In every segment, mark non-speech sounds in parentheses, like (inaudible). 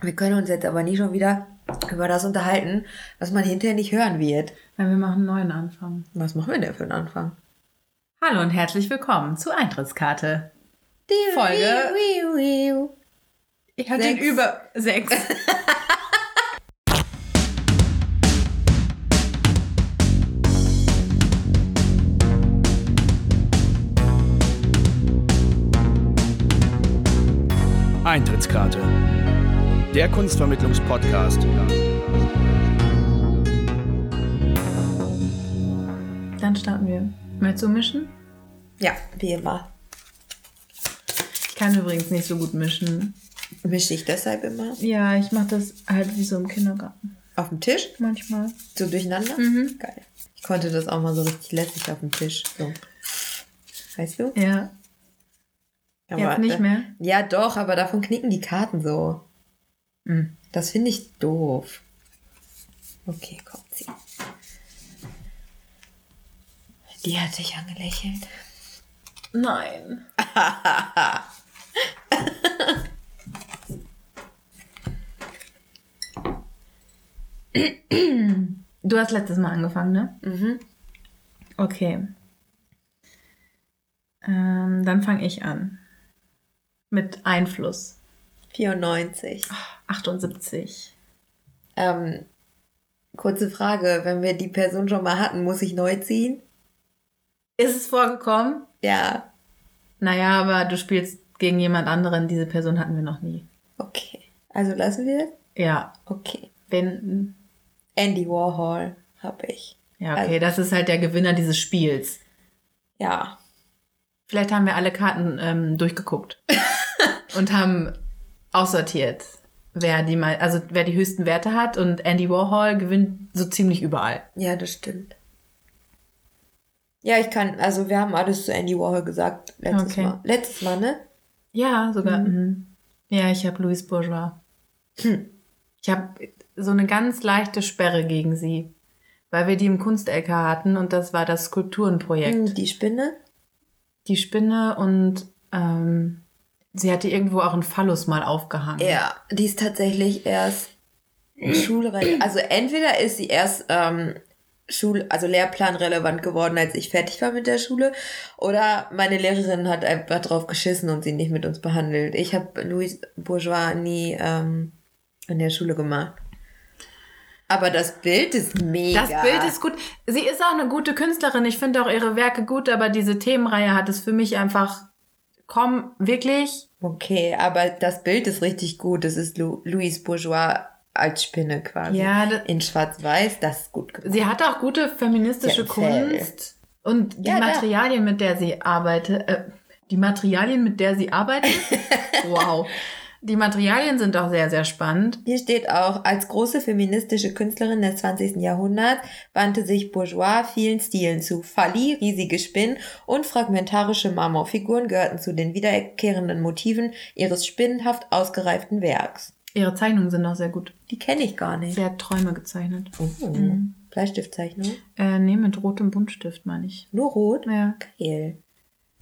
Wir können uns jetzt aber nie schon wieder über das unterhalten, was man hinterher nicht hören wird. Weil wir machen einen neuen Anfang. Was machen wir denn für einen Anfang? Hallo und herzlich willkommen zu Eintrittskarte. Folge. Ich hatte Sechs. über sechs. (laughs) Eintrittskarte. Der Kunstvermittlungspodcast. Dann starten wir. Möchtest du mischen? Ja, wie immer. Ich kann übrigens nicht so gut mischen. Mische ich deshalb immer Ja, ich mache das halt wie so im Kindergarten. auf dem Tisch? Manchmal. So durcheinander? Mhm. Geil. Ich konnte das auch mal so richtig lässig auf dem Tisch. So. Weißt du? Ja. Jetzt nicht mehr? Ja, doch, aber davon knicken die Karten so. Mhm. Das finde ich doof. Okay, kommt sie. Die hat dich angelächelt. Nein. du hast letztes Mal angefangen, ne? Mhm. Okay. Ähm, dann fange ich an. Mit Einfluss. 94. 78. Ähm, kurze Frage, wenn wir die Person schon mal hatten, muss ich neu ziehen? Ist es vorgekommen? Ja. Naja, aber du spielst gegen jemand anderen. Diese Person hatten wir noch nie. Okay. Also lassen wir? Ja. Okay. Wenn. Andy Warhol habe ich. Ja, okay, das ist halt der Gewinner dieses Spiels. Ja. Vielleicht haben wir alle Karten ähm, durchgeguckt (laughs) und haben aussortiert, wer die mal, also wer die höchsten Werte hat und Andy Warhol gewinnt so ziemlich überall. Ja, das stimmt. Ja, ich kann, also wir haben alles zu Andy Warhol gesagt letztes Okay. Mal. Letztes Mal, ne? Ja, sogar. Mhm. Ja, ich habe Louis Bourgeois. Hm. Ich habe so eine ganz leichte Sperre gegen sie, weil wir die im Kunst-LK hatten und das war das Skulpturenprojekt. Hm, Die Spinne? Die Spinne und ähm, sie hatte irgendwo auch einen Phallus mal aufgehangen. Ja, die ist tatsächlich erst schulrelevant. Also entweder ist sie erst ähm, Schul also lehrplanrelevant geworden, als ich fertig war mit der Schule, oder meine Lehrerin hat einfach drauf geschissen und sie nicht mit uns behandelt. Ich habe Louis Bourgeois nie ähm, in der Schule gemacht. Aber das Bild ist mega. Das Bild ist gut. Sie ist auch eine gute Künstlerin. Ich finde auch ihre Werke gut, aber diese Themenreihe hat es für mich einfach, komm, wirklich. Okay, aber das Bild ist richtig gut. Das ist Lu Louis Bourgeois als Spinne quasi. Ja, das- In schwarz-weiß, das ist gut gemacht. Sie hat auch gute feministische Fell. Kunst. Und die Ja. Materialien, mit der sie arbeitet, äh, die Materialien, mit der sie arbeitet, (laughs) wow. Die Materialien sind auch sehr, sehr spannend. Hier steht auch, als große feministische Künstlerin des 20. Jahrhunderts wandte sich Bourgeois vielen Stilen zu. Falli, riesige Spinnen und fragmentarische Marmorfiguren gehörten zu den wiederkehrenden Motiven ihres spinnenhaft ausgereiften Werks. Ihre Zeichnungen sind auch sehr gut. Die kenne ich gar nicht. Sie hat Träume gezeichnet. Oh. Mhm. Bleistiftzeichnung. Äh, nee, mit rotem Buntstift, meine ich. Nur rot? Ja. Geil.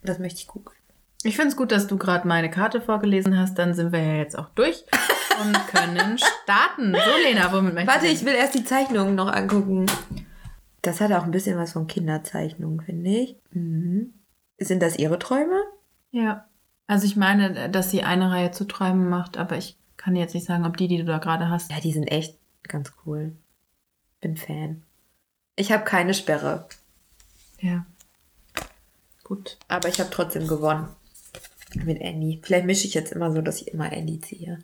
Das möchte ich googeln. Ich finde es gut, dass du gerade meine Karte vorgelesen hast. Dann sind wir ja jetzt auch durch (laughs) und können starten. So, Lena, womit möchtest Warte, du? ich will erst die Zeichnungen noch angucken. Das hat auch ein bisschen was von Kinderzeichnungen, finde ich. Mhm. Sind das ihre Träume? Ja. Also ich meine, dass sie eine Reihe zu Träumen macht, aber ich kann jetzt nicht sagen, ob die, die du da gerade hast. Ja, die sind echt ganz cool. Bin Fan. Ich habe keine Sperre, Ja. Gut. aber ich habe trotzdem gewonnen. Mit Andy. Vielleicht mische ich jetzt immer so, dass ich immer Andy ziehe.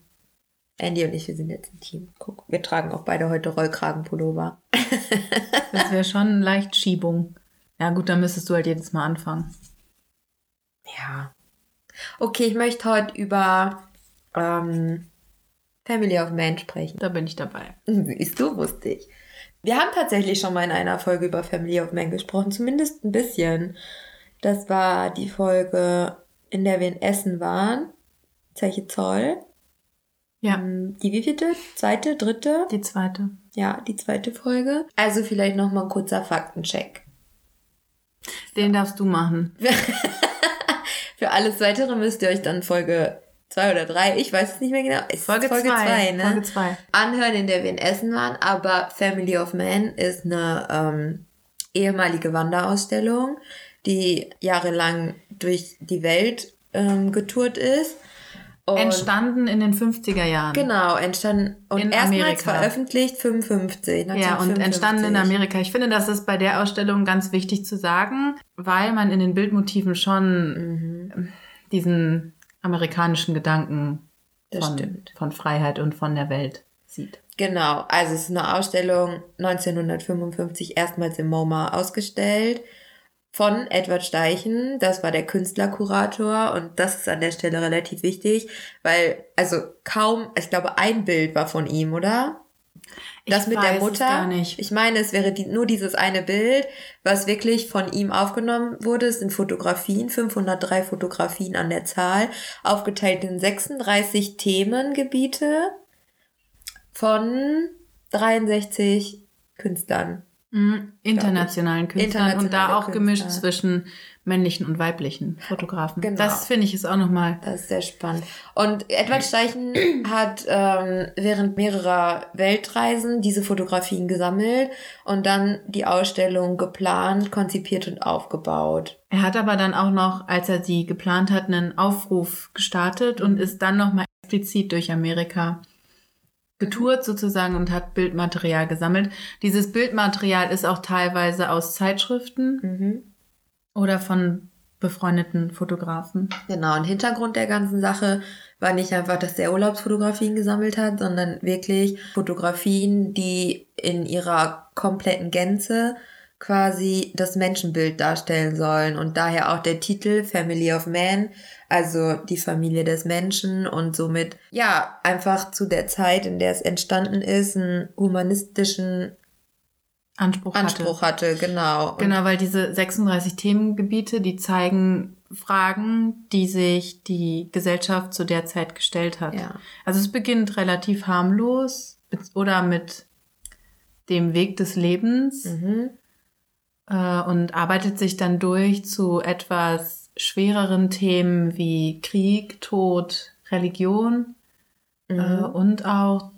Andy und ich, wir sind jetzt ein Team. Guck, wir tragen auch beide heute Rollkragenpullover. (laughs) Das wäre schon leicht Schiebung. Ja gut, dann müsstest du halt jedes Mal anfangen. Ja. Okay, ich möchte heute über ähm, Family of Man sprechen. Da bin ich dabei. Siehst du, wusste ich. Wir haben tatsächlich schon mal in einer Folge über Family of Man gesprochen, zumindest ein bisschen. Das war die Folge, in der wir in Essen waren. Zeche Zoll. Ja, Ähm, Die wievielte? Zweite? Dritte? die zweite. Ja, die zweite Folge. Also vielleicht nochmal ein kurzer Faktencheck. Den darfst du machen. (laughs) Für alles Weitere müsst ihr euch dann Folge zwei oder drei, ich weiß es nicht mehr genau. Es Folge ist Folge zwei, zwei, ne? Folge zwei. Anhören, in der wir in Essen waren, aber Family of Man ist eine ähm, ehemalige Wanderausstellung, die jahrelang durch die Welt ähm, getourt ist. Und Entstanden in den 50er Jahren. Genau, entstanden und In erstmals Amerika. veröffentlicht 55. Ja, und 1955. entstanden in Amerika. Ich finde, das ist bei der Ausstellung ganz wichtig zu sagen, weil man in den Bildmotiven schon Mhm. diesen amerikanischen Gedanken von, von Freiheit und von der Welt sieht. Genau, also es ist eine Ausstellung 1955 erstmals im MoMA ausgestellt von Edward Steichen. Das war der Künstlerkurator und das ist an der Stelle relativ wichtig, weil also kaum, ich glaube, ein Bild war von ihm, oder? Das Ich mit weiß der Mutter. gar nicht. Ich meine, es wäre die, nur dieses eine Bild, was wirklich von ihm aufgenommen wurde. Es sind Fotografien, 503 Fotografien an der Zahl, aufgeteilt in 36 Themengebiete von 63 Künstlern. Mhm, internationalen Künstlern und da Internationale auch gemischt Künstler. zwischen männlichen und weiblichen Fotografen. Genau. Das finde ich ist auch nochmal. Das ist sehr spannend. Und Edward Steichen (clears throat) hat ähm, während mehrerer Weltreisen diese Fotografien gesammelt und dann die Ausstellung geplant, konzipiert und aufgebaut. Er hat aber dann auch noch, als er sie geplant hat, einen Aufruf gestartet und ist dann nochmal explizit durch Amerika getourt sozusagen und hat Bildmaterial gesammelt. Dieses Bildmaterial ist auch teilweise aus Zeitschriften Mhm. oder von befreundeten Fotografen. Genau, und Hintergrund der ganzen Sache war nicht einfach, dass der Urlaubsfotografien gesammelt hat, sondern wirklich Fotografien, die in ihrer kompletten Gänze quasi das Menschenbild darstellen sollen und daher auch der Titel Family of Man, also die Familie des Menschen und somit ja einfach zu der Zeit, in der es entstanden ist, einen humanistischen Anspruch, hatte. Anspruch hatte, genau. Und Genau, weil diese 36 Themengebiete, die zeigen Fragen, die sich die Gesellschaft zu der Zeit gestellt hat. Ja. Also es beginnt relativ harmlos oder mit dem Weg des Lebens Mhm. äh, und arbeitet sich dann durch zu etwas schwereren Themen wie Krieg, Tod, Religion Mhm. äh, und auch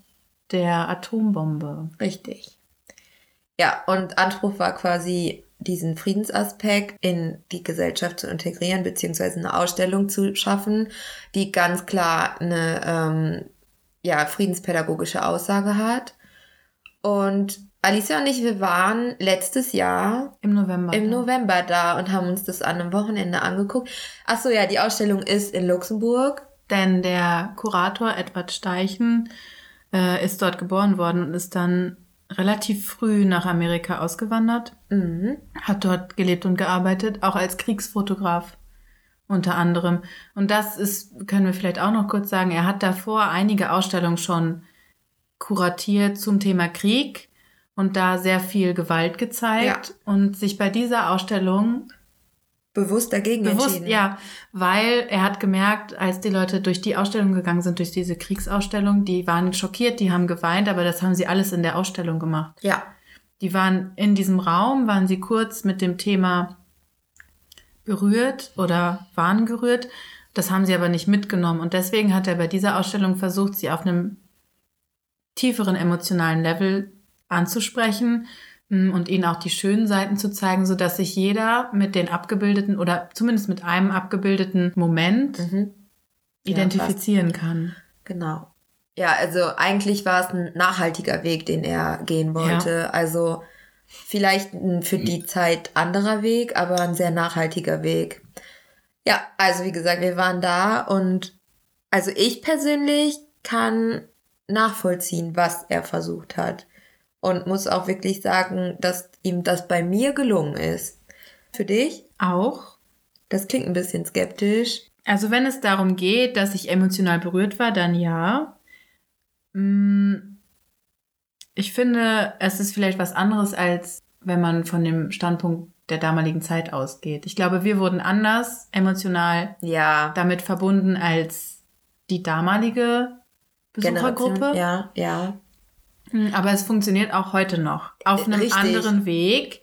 der Atombombe. Richtig. Ja, und Anspruch war quasi, diesen Friedensaspekt in die Gesellschaft zu integrieren, beziehungsweise eine Ausstellung zu schaffen, die ganz klar eine ähm, ja, friedenspädagogische Aussage hat. Und Alicia und ich, wir waren letztes Jahr Im November. im ja. November da und haben uns das an einem Wochenende angeguckt. Ach so, ja, die Ausstellung ist in Luxemburg. Denn der Kurator Edward Steichen äh, ist dort geboren worden und ist dann relativ früh nach Amerika ausgewandert, Mhm. hat dort gelebt und gearbeitet, auch als Kriegsfotograf unter anderem. Und das ist, können wir vielleicht auch noch kurz sagen, er hat davor einige Ausstellungen schon kuratiert zum Thema Krieg und da sehr viel Gewalt gezeigt und sich bei dieser Ausstellung Bewusst dagegen Bewusst, entschieden. ja, weil er hat gemerkt, als die Leute durch die Ausstellung gegangen sind, durch diese Kriegsausstellung, die waren schockiert, die haben geweint, aber das haben sie alles in der Ausstellung gemacht. Ja. Die waren in diesem Raum, waren sie kurz mit dem Thema berührt oder waren gerührt. Das haben sie aber nicht mitgenommen. Und deswegen hat er bei dieser Ausstellung versucht, sie auf einem tieferen emotionalen Level anzusprechen mm, und ihnen auch die schönen Seiten zu zeigen, so dass sich jeder mit den abgebildeten oder zumindest mit einem abgebildeten Moment Mhm. Ja, identifizieren kann. Genau. Ja, also eigentlich war es ein nachhaltiger Weg, den er gehen wollte. Also vielleicht ein für die Zeit anderer Weg, aber ein sehr nachhaltiger Weg. Ja, also wie gesagt, wir waren da und also ich persönlich kann nachvollziehen, was er versucht hat. Und muss auch wirklich sagen, dass ihm das bei mir gelungen ist. Für dich? Auch Das klingt ein bisschen skeptisch. Also wenn es darum geht, dass ich emotional berührt war, dann ja. Mm, Ich finde, es ist vielleicht was anderes, als wenn man von dem Standpunkt der damaligen Zeit ausgeht. Ich glaube, wir wurden anders emotional Ja. damit verbunden als die damalige Besuchergruppe. Ja, ja. Aber es funktioniert auch heute noch. Auf einem Richtig. anderen Weg.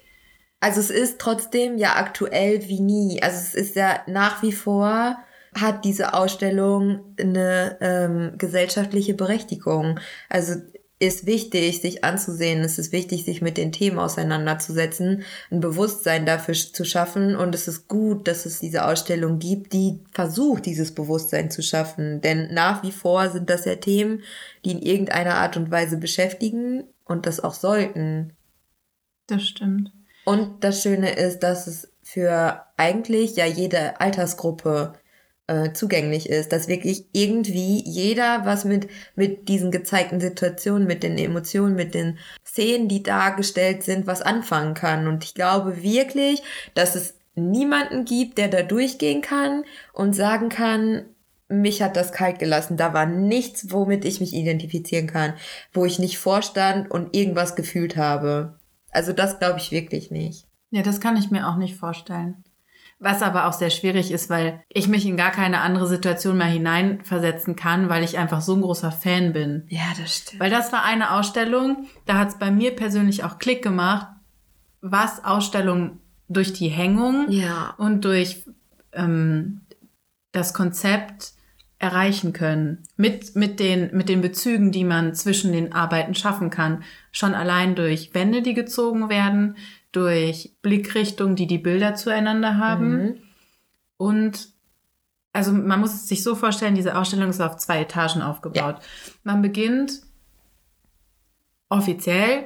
Also es ist trotzdem ja aktuell wie nie. Also es ist ja nach wie vor hat diese Ausstellung eine ähm, gesellschaftliche Berechtigung. Also ist wichtig, sich anzusehen. Es ist wichtig, sich mit den Themen auseinanderzusetzen, ein Bewusstsein dafür zu schaffen. Und es ist gut, dass es diese Ausstellung gibt, die versucht, dieses Bewusstsein zu schaffen. Denn nach wie vor sind das ja Themen, die in irgendeiner Art und Weise beschäftigen und das auch sollten. Das stimmt. Und das Schöne ist, dass es für eigentlich ja jede Altersgruppe äh, zugänglich ist, dass wirklich irgendwie jeder was mit, mit diesen gezeigten Situationen, mit den Emotionen, mit den Szenen, die dargestellt sind, was anfangen kann. Und ich glaube wirklich, dass es niemanden gibt, der da durchgehen kann und sagen kann, mich hat das kalt gelassen. Da war nichts, womit ich mich identifizieren kann, wo ich nicht vorstand und irgendwas gefühlt habe. Also das glaube ich wirklich nicht. Ja, das kann ich mir auch nicht vorstellen. Was aber auch sehr schwierig ist, weil ich mich in gar keine andere Situation mehr hineinversetzen kann, weil ich einfach so ein großer Fan bin. Ja, das stimmt. Weil das war eine Ausstellung, da hat es bei mir persönlich auch Klick gemacht, was Ausstellungen durch die Hängung Ja. und durch ähm, das Konzept erreichen können. Mit, mit, den, mit den Bezügen, die man zwischen den Arbeiten schaffen kann. Schon allein durch Wände, die gezogen werden, durch Blickrichtungen, die die Bilder zueinander haben. Mhm. Und also man muss es sich so vorstellen, diese Ausstellung ist auf zwei Etagen aufgebaut. Man beginnt offiziell,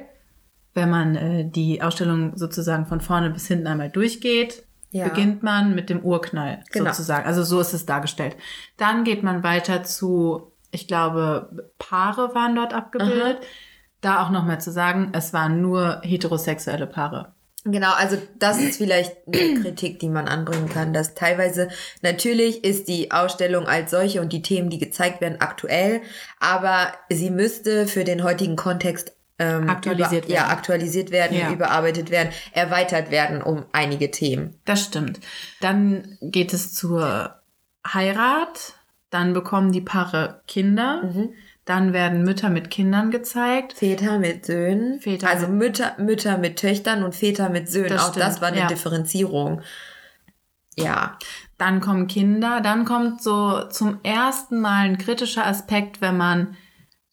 wenn man äh, die Ausstellung sozusagen von vorne bis hinten einmal durchgeht, Ja. beginnt man mit dem Urknall Genau. sozusagen. Also so ist es dargestellt. Dann geht man weiter zu, ich glaube, Paare waren dort abgebildet. Da auch nochmal zu sagen, es waren nur heterosexuelle Paare. Genau, also das ist vielleicht eine Kritik, die man anbringen kann, dass teilweise natürlich ist die Ausstellung als solche und die Themen, die gezeigt werden, aktuell, aber sie müsste für den heutigen Kontext ähm, Aktualisiert über, Ja, werden. aktualisiert werden, Ja. überarbeitet werden, erweitert werden um einige Themen. Das stimmt. Dann geht es zur Heirat. Dann bekommen die Paare Kinder. Mhm. Dann werden Mütter mit Kindern gezeigt. Väter mit Söhnen, Väter also Mütter, Mütter mit Töchtern und Väter mit Söhnen. Das Auch das stimmt, war eine ja. Differenzierung. Ja, Dann kommen Kinder. Dann kommt so zum ersten Mal ein kritischer Aspekt, wenn man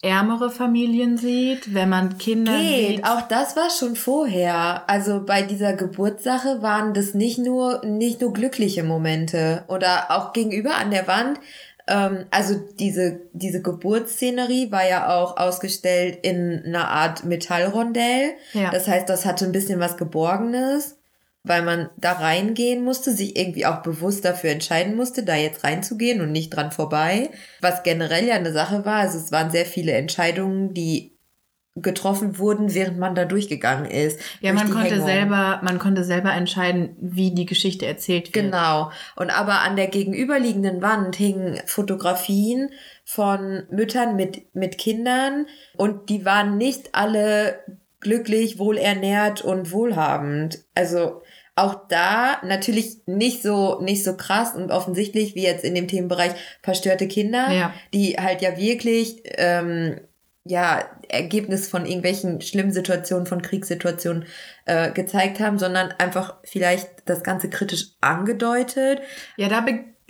ärmere Familien sieht, wenn man Kinder Geht, sieht. auch das war schon vorher. Also bei dieser Geburtssache waren das nicht nur, nicht nur glückliche Momente. Oder auch gegenüber an der Wand. Ähm, also diese, diese Geburtsszenerie war ja auch ausgestellt in einer Art Metallrondell. Ja. Das heißt, das hatte ein bisschen was Geborgenes, weil man da reingehen musste, sich irgendwie auch bewusst dafür entscheiden musste, da jetzt reinzugehen und nicht dran vorbei. Was generell ja eine Sache war. Also es waren sehr viele Entscheidungen, die getroffen wurden, während man da durchgegangen ist. ja, Durch man konnte Hängung. selber, man konnte selber entscheiden, wie die Geschichte erzählt wird. Genau. Und aber an der gegenüberliegenden Wand hingen Fotografien von Müttern mit, mit Kindern und die waren nicht alle glücklich, wohlernährt und wohlhabend. Also auch da natürlich nicht so, nicht so krass und offensichtlich wie jetzt in dem Themenbereich verstörte Kinder, Ja. die halt ja wirklich, ähm, ja, Ergebnis von irgendwelchen schlimmen Situationen, von Kriegssituationen äh, gezeigt haben, sondern einfach vielleicht das Ganze kritisch angedeutet. Ja, da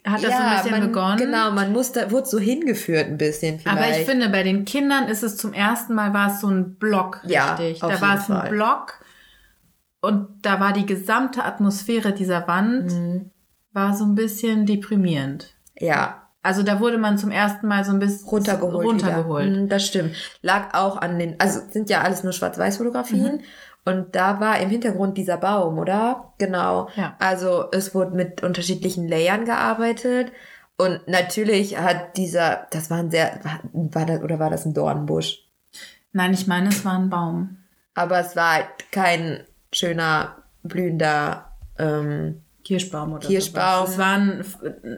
hat das so ein bisschen man, begonnen. Genau, man musste, wurde so hingeführt ein bisschen vielleicht. Aber ich finde, bei den Kindern ist es zum ersten Mal war es so ein Block, Ja, richtig. auf da war jeden es ein Fall. Block und da war die gesamte Atmosphäre dieser Wand Mhm. war so ein bisschen deprimierend. ja, Also da wurde man zum ersten Mal so ein bisschen runtergeholt. runtergeholt. Wieder. Mhm, Das stimmt. Lag auch an den, also sind ja alles nur Schwarz-Weiß-Fotografien. Mhm. Und da war im Hintergrund dieser Baum, oder? Genau. Ja. Also es wurde mit unterschiedlichen Layern gearbeitet. Und natürlich hat dieser, das war ein sehr, war das, oder war das ein Dornbusch? Nein, ich meine, es war ein Baum. Aber es war halt kein schöner, blühender, ähm, Kirschbaum oder Kirschbaum. sowas. Es war ein,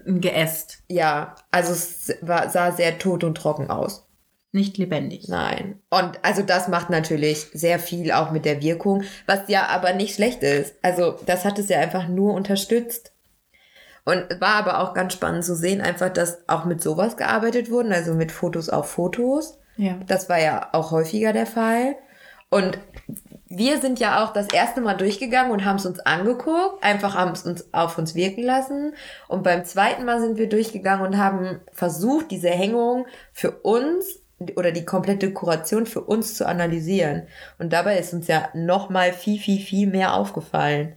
ein Geäst, ja, also es war, sah sehr tot und trocken aus. nicht lebendig. Nein. Und also das macht natürlich sehr viel auch mit der Wirkung, was ja aber nicht schlecht ist. Also das hat es ja einfach nur unterstützt. Und war aber auch ganz spannend zu sehen, einfach, dass auch mit sowas gearbeitet wurden, also mit Fotos auf Fotos. Ja. Das war ja auch häufiger der Fall. Und wir sind ja auch das erste Mal durchgegangen und haben es uns angeguckt, einfach haben es uns auf uns wirken lassen. Und beim zweiten Mal sind wir durchgegangen und haben versucht, diese Hängung für uns oder die komplette Kuration für uns zu analysieren. Und dabei ist uns ja noch mal viel, viel, viel mehr aufgefallen.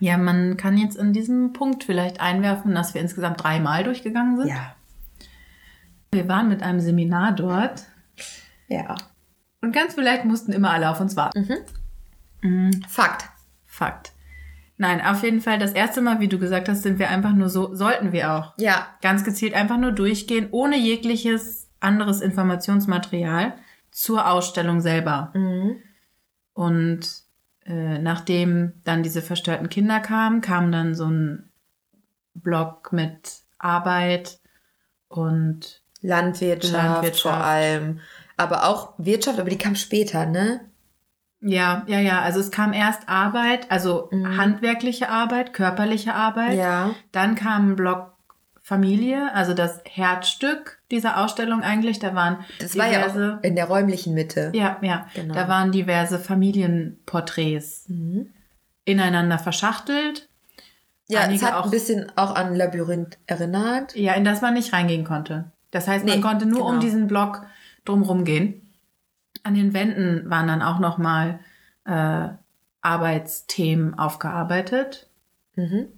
Ja, man kann jetzt in diesem Punkt vielleicht einwerfen, dass wir insgesamt dreimal durchgegangen sind. Ja. Wir waren mit einem Seminar dort Ja. und ganz vielleicht mussten immer alle auf uns warten. Fakt. Fakt. Nein, auf jeden Fall das erste Mal, wie du gesagt hast, sind wir einfach nur so, sollten wir auch. Ja. Ganz gezielt einfach nur durchgehen, ohne jegliches anderes Informationsmaterial zur Ausstellung selber. Mhm. Und äh, nachdem dann diese verstörten Kinder kamen, kam dann so ein Blog mit Arbeit und Landwirtschaft, Landwirtschaft. vor allem. Aber auch Wirtschaft, aber die kam später, ne? Ja, ja, ja. Also es kam erst Arbeit, also Mhm. handwerkliche Arbeit, körperliche Arbeit. Ja. Dann kam ein Block Familie, also das Herzstück dieser Ausstellung eigentlich. Da waren Das war ja in der räumlichen Mitte. ja, ja, Genau. da waren diverse Familienporträts Mhm. ineinander verschachtelt. Ja, es Einige hat auch- ein bisschen auch an Labyrinth erinnert. Ja, in das man nicht reingehen konnte. Das heißt, man Nee, konnte nur genau. um diesen Block drumherum gehen. An den Wänden waren dann auch nochmal äh, Arbeitsthemen aufgearbeitet. Mhm.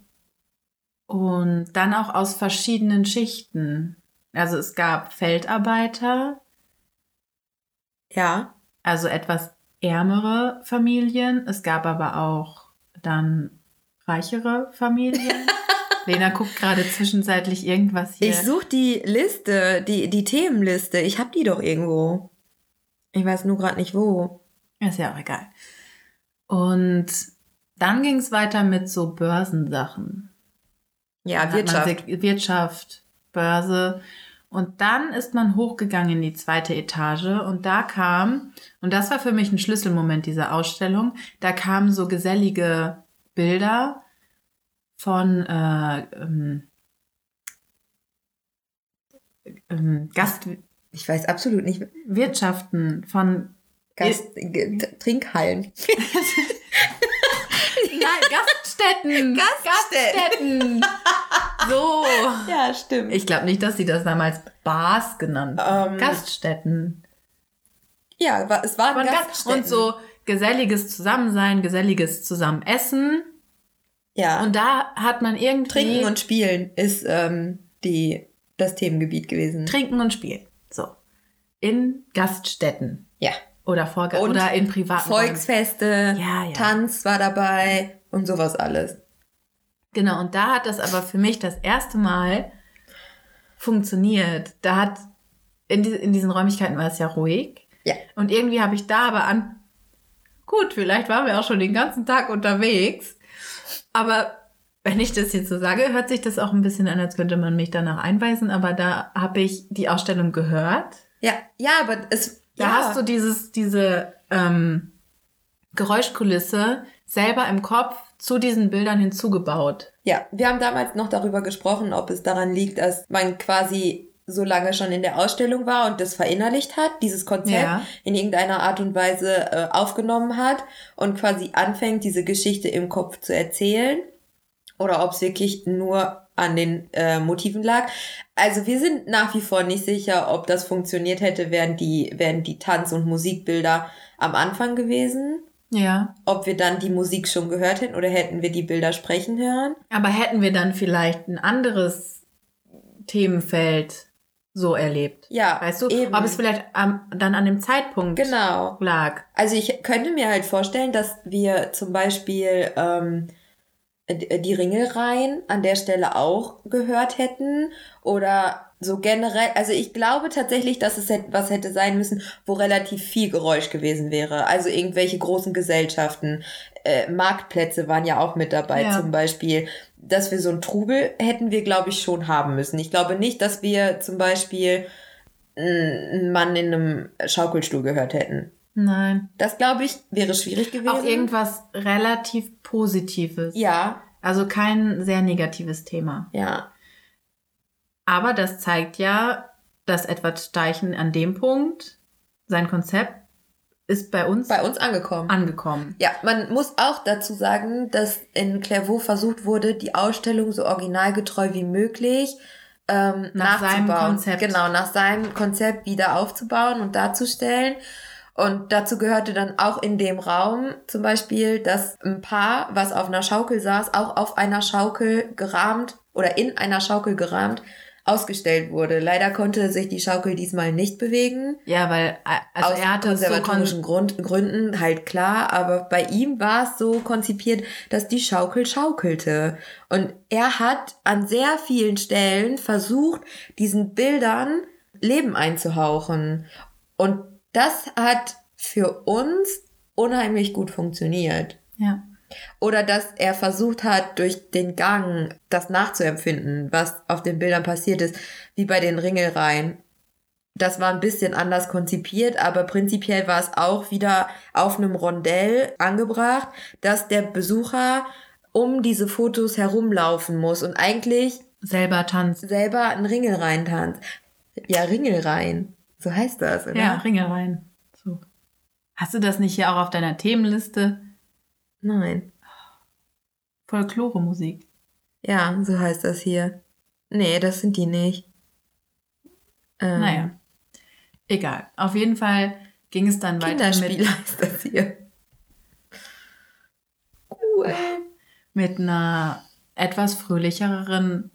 Und dann auch aus verschiedenen Schichten. Also es gab Feldarbeiter, Ja. also etwas ärmere Familien. Es gab aber auch dann reichere Familien. (laughs) Lena guckt gerade zwischenzeitlich irgendwas hier. Ich suche die Liste, die, die Themenliste. Ich habe die doch irgendwo. Ich weiß nur gerade nicht wo. Ist ja auch egal. Und dann ging es weiter mit so Börsensachen. Ja, Dann Wirtschaft. Wirtschaft, Börse. Und dann ist man hochgegangen in die zweite Etage und da kam, und das war für mich ein Schlüsselmoment dieser Ausstellung, da kamen so gesellige Bilder von äh, ähm, ähm, Ich weiß absolut nicht. Gastwirtschaften, von Gast, G- T- Trinkhallen. (laughs) Nein, Gaststätten. Gaststätten. Gaststätten. So. (laughs) Ja, stimmt. Ich glaube nicht, dass sie das damals Bars genannt haben. Ähm, Gaststätten. ja, es waren Von Gast Gaststätten. und so geselliges Zusammensein, geselliges Zusammenessen. Ja. Und da hat man irgendwie Trinken und Spielen ist ähm, die, das Themengebiet gewesen. Trinken und Spielen. In Gaststätten. ja. Oder, vor, Und oder in privaten. Volksfeste, Ja, ja. Tanz war dabei und sowas alles. Genau, und da hat das aber für mich das erste Mal funktioniert. Da hat, in, die, in diesen Räumlichkeiten war es ja ruhig. Ja. Und irgendwie habe ich da aber an, gut, vielleicht waren wir auch schon den ganzen Tag unterwegs, aber wenn ich das jetzt so sage, hört sich das auch ein bisschen an, als könnte man mich danach einweisen, aber da habe ich die Ausstellung gehört. Ja, ja, aber es. Da ja. hast du dieses, diese ähm, Geräuschkulisse selber im Kopf zu diesen Bildern hinzugebaut. Ja, wir haben damals noch darüber gesprochen, ob es daran liegt, dass man quasi so lange schon in der Ausstellung war und das verinnerlicht hat, dieses Konzept Ja. in irgendeiner Art und Weise äh, aufgenommen hat und quasi anfängt, diese Geschichte im Kopf zu erzählen. Oder ob es wirklich nur an den äh, Motiven lag. Also wir sind nach wie vor nicht sicher, ob das funktioniert hätte, wären die, wären die Tanz- und Musikbilder am Anfang gewesen. Ja. Ob wir dann die Musik schon gehört hätten oder hätten wir die Bilder sprechen hören. Aber hätten wir dann vielleicht ein anderes Themenfeld so erlebt? Ja, Weißt du, eben. ob es vielleicht am, dann an dem Zeitpunkt Genau. lag? Also ich könnte mir halt vorstellen, dass wir zum Beispiel ähm, d- die Ringelreihen an der Stelle auch gehört hätten oder so generell. Also ich glaube tatsächlich, dass es hätt- was hätte sein müssen, wo relativ viel Geräusch gewesen wäre. Also irgendwelche großen Gesellschaften, äh, Marktplätze waren ja auch mit dabei Ja. zum Beispiel. Dass wir so einen Trubel hätten wir, glaube ich, schon haben müssen. Ich glaube nicht, dass wir zum Beispiel einen Mann in einem Schaukelstuhl gehört hätten. Nein. Das glaube ich wäre schwierig gewesen. Auch irgendwas relativ Positives. Ja, Also kein sehr negatives Thema. ja, Aber das zeigt ja, dass Edward Steichen an dem Punkt sein Konzept ist bei uns, bei uns angekommen. angekommen. Ja, man muss auch dazu sagen, dass in Clairvaux versucht wurde, die Ausstellung so originalgetreu wie möglich ähm, Nach seinem nachzubauen. Konzept. Genau, nach seinem Konzept wieder aufzubauen und darzustellen. Und dazu gehörte dann auch in dem Raum zum Beispiel, dass ein Paar, was auf einer Schaukel saß, auch auf einer Schaukel gerahmt oder in einer Schaukel gerahmt ausgestellt wurde. Leider konnte sich die Schaukel diesmal nicht bewegen. Ja, weil äh, also aus er hatte so kon konservatorischen Grund, Gründen halt klar, aber bei ihm war es so konzipiert, dass die Schaukel schaukelte. Und er hat an sehr vielen Stellen versucht, diesen Bildern Leben einzuhauchen. Und das hat für uns unheimlich gut funktioniert. ja. Oder dass er versucht hat, durch den Gang das nachzuempfinden, was auf den Bildern passiert ist, wie bei den Ringelreihen. Das war ein bisschen anders konzipiert, aber prinzipiell war es auch wieder auf einem Rondell angebracht, dass der Besucher um diese Fotos herumlaufen muss und eigentlich selber tanzt. selber einen Ringelreihen tanzt. Ja, Ringelreihen. So heißt das, oder? Ja, Ringe rein. So. Hast du das nicht hier auch auf deiner Themenliste? Nein. Folklore-Musik. Ja, so heißt das hier. Nee, das sind die nicht. Ähm, Naja. Egal. Auf jeden Fall ging es dann weiter mit, (laughs) heißt das hier. Cool. mit einer etwas fröhlicheren